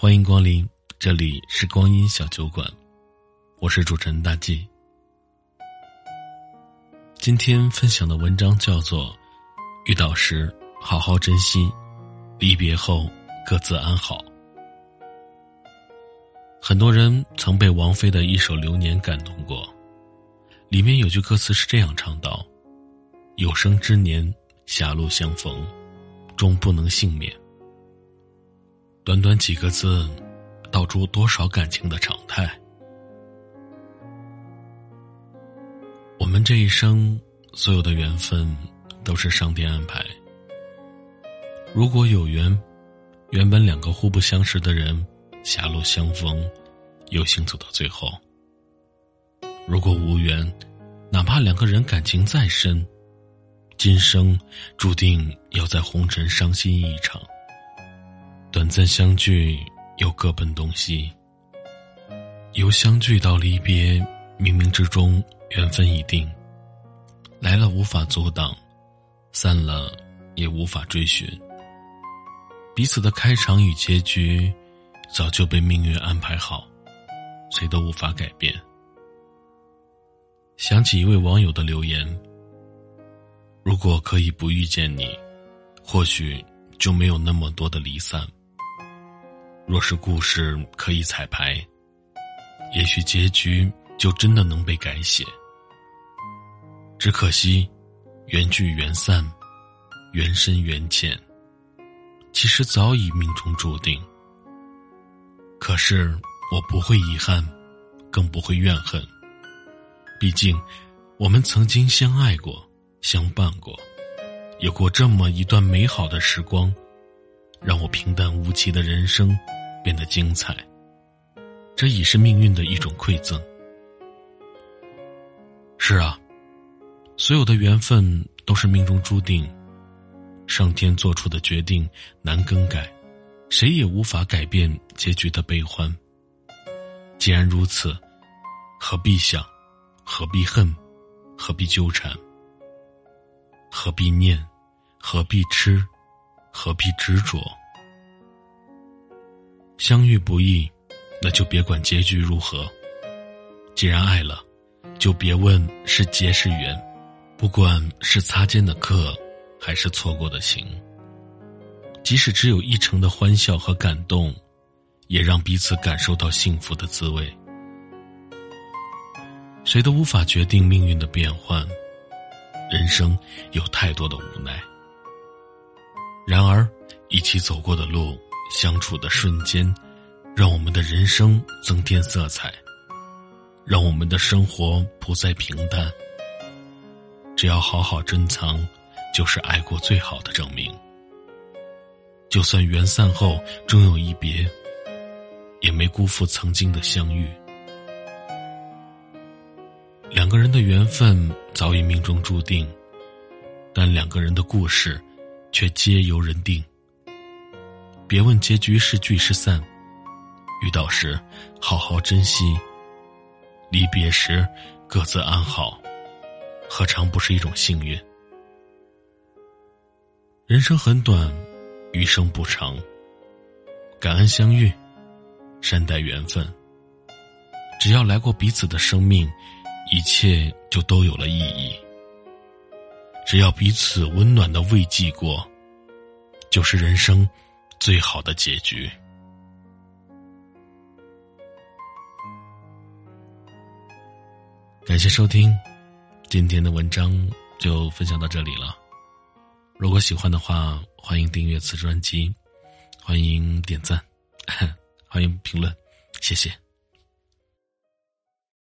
欢迎光临，这里是光阴小酒馆，我是主持人大 G。今天分享的文章叫做《遇到时好好珍惜，离别后各自安好》。很多人曾被王菲的一首《流年》感动过，里面有句歌词是这样唱道：“有生之年，狭路相逢，终不能幸免。”短短几个字，道出多少感情的常态。我们这一生所有的缘分，都是上天安排。如果有缘，原本两个互不相识的人，狭路相逢，有幸走到最后；如果无缘，哪怕两个人感情再深，今生注定要在红尘伤心一场。短暂相聚，又各奔东西。由相聚到离别，冥冥之中缘分已定。来了无法阻挡，散了也无法追寻。彼此的开场与结局，早就被命运安排好，谁都无法改变。想起一位网友的留言：“如果可以不遇见你，或许就没有那么多的离散。”若是故事可以彩排，也许结局就真的能被改写。只可惜，缘聚缘散，缘深缘浅，其实早已命中注定。可是我不会遗憾，更不会怨恨。毕竟，我们曾经相爱过，相伴过，有过这么一段美好的时光，让我平淡无奇的人生。变得精彩，这已是命运的一种馈赠。是啊，所有的缘分都是命中注定，上天做出的决定难更改，谁也无法改变结局的悲欢。既然如此，何必想，何必恨，何必纠缠，何必念，何必痴，何必执着？相遇不易，那就别管结局如何。既然爱了，就别问是劫是缘，不管是擦肩的客，还是错过的情。即使只有一成的欢笑和感动，也让彼此感受到幸福的滋味。谁都无法决定命运的变幻，人生有太多的无奈。然而，一起走过的路。相处的瞬间，让我们的人生增添色彩，让我们的生活不再平淡。只要好好珍藏，就是爱过最好的证明。就算缘散后终有一别，也没辜负曾经的相遇。两个人的缘分早已命中注定，但两个人的故事，却皆由人定。别问结局是聚是散，遇到时好好珍惜，离别时各自安好，何尝不是一种幸运？人生很短，余生不长，感恩相遇，善待缘分。只要来过彼此的生命，一切就都有了意义。只要彼此温暖的慰藉过，就是人生。最好的结局。感谢收听，今天的文章就分享到这里了。如果喜欢的话，欢迎订阅此专辑，欢迎点赞，欢迎评论，谢谢。